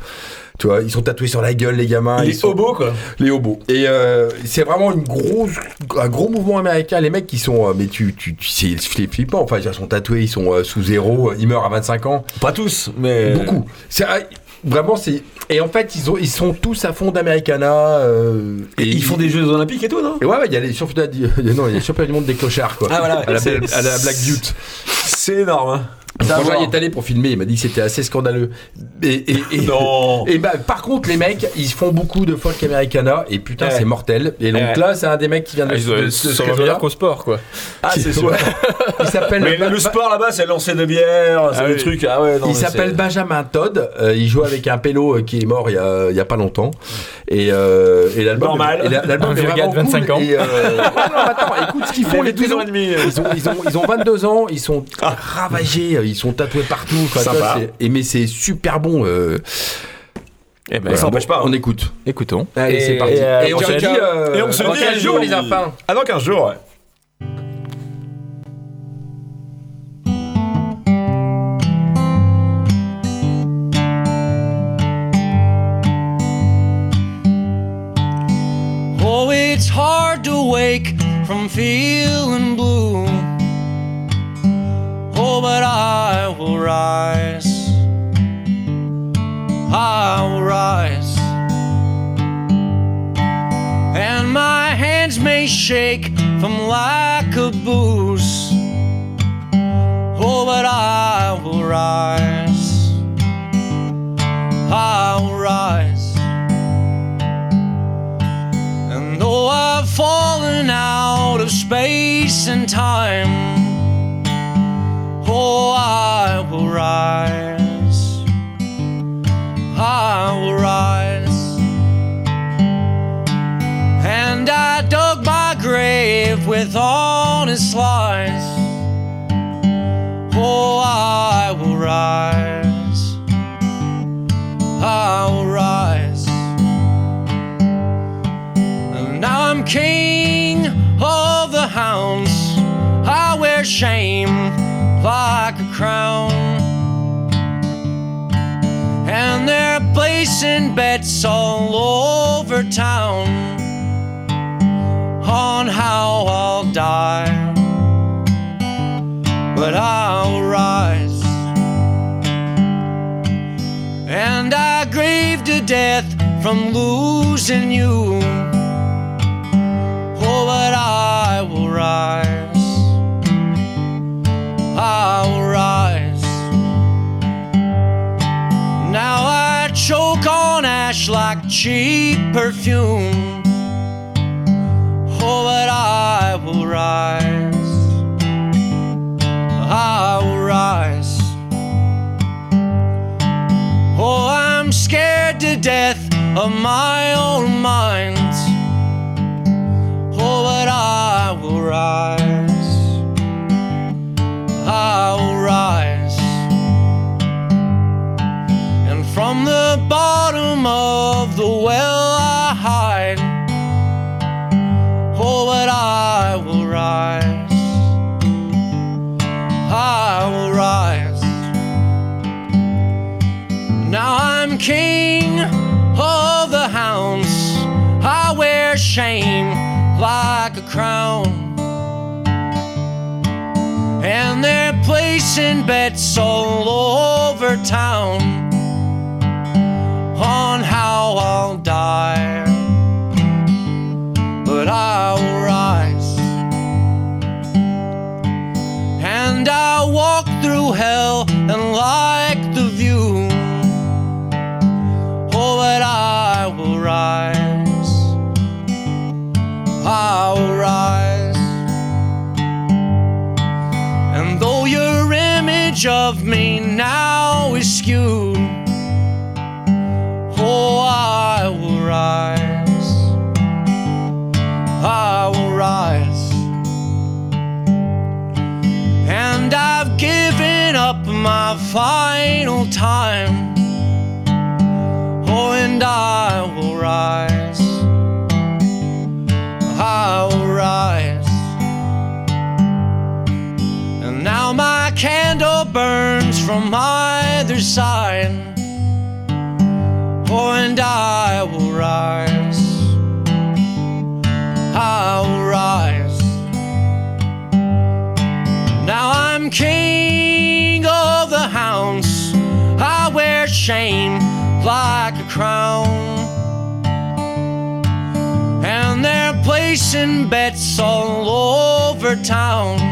Tu vois, ils sont tatoués sur la gueule, les gamins. Les ils sont- hobos, quoi. les hobos. Et euh, c'est vraiment une grosse, un gros mouvement américain. Les mecs qui sont, euh, mais tu, tu, tu c'est flipp- flippant. Enfin, ils sont tatoués, ils sont euh, sous zéro, ils meurent à 25 ans. Pas tous, mais. Beaucoup. C'est ah, vraiment c'est. Et en fait, ils ont, ils sont tous à fond d'Americana. Et ils font des Jeux Olympiques et tout, non? Et ouais, ouais, il y a les championnats, du- <laughs> non, il y a les championnats du monde des clochards, quoi. Ah, voilà. À la, à la Black Butte. C'est énorme, hein. Quand il est allé pour filmer, il m'a dit que c'était assez scandaleux. Et, et, et- <laughs> Non. et bah, par contre, les mecs, ils font beaucoup de folk americana et putain, Ouais. c'est mortel. Et donc Ouais. là, c'est un des mecs qui vient de, Ah, ils de- de réseau-là. meilleur qu'au sport, quoi. Ah, c'est sûr. <laughs> Il s'appelle Mais le sport là-bas, c'est lancer de bière, c'est Ah des oui. trucs. Ah ouais, non. il s'appelle Benjamin Todd. Euh, il joue avec un pélo euh, qui est mort il y a, il y a pas longtemps. Et, euh, et l'album. Normal. L'album est vraiment 25 cool. ans. Et, euh, non, attends, écoute ce qu'ils Il font les 12 12 ans ans. et demi. Ils ont, ils, ont, ils ont 22 ans, ils sont ravagés, ils sont tatoués partout. Enfin, Sympa. c'est- et mais c'est super bon. euh, Eh ben, Ça voilà. s'empêche pas. On écoute. écoutons. Allez, Et- c'est parti. et, euh, Et on se dit. euh, et on se dans dit 15 à- jours, les enfants. Ah, dans 15 jours, ouais. Oh, it's hard to wake from feeling blue. But I will rise. I will rise. And my hands may shake from lack of booze. Oh, but I will rise. I will rise. And though I've fallen out of space and time, with honest lies. Oh, I will rise. I will rise. And now I'm king of the hounds. I wear shame like a crown. And they're placing bets all over town on how I'll die. But I'll rise. And I grieve to death from losing you. Oh, but I will rise. I will rise. Now I choke on ash like cheap perfume. Oh, but I will rise. I will rise. Oh, I'm scared to death of my own mind. Oh, but I will rise. I will rise. And from the bottom of the well town sign. Oh, and I will rise. I will rise. Now I'm king of the hounds. I wear shame like a crown. And they're placing bets all over town.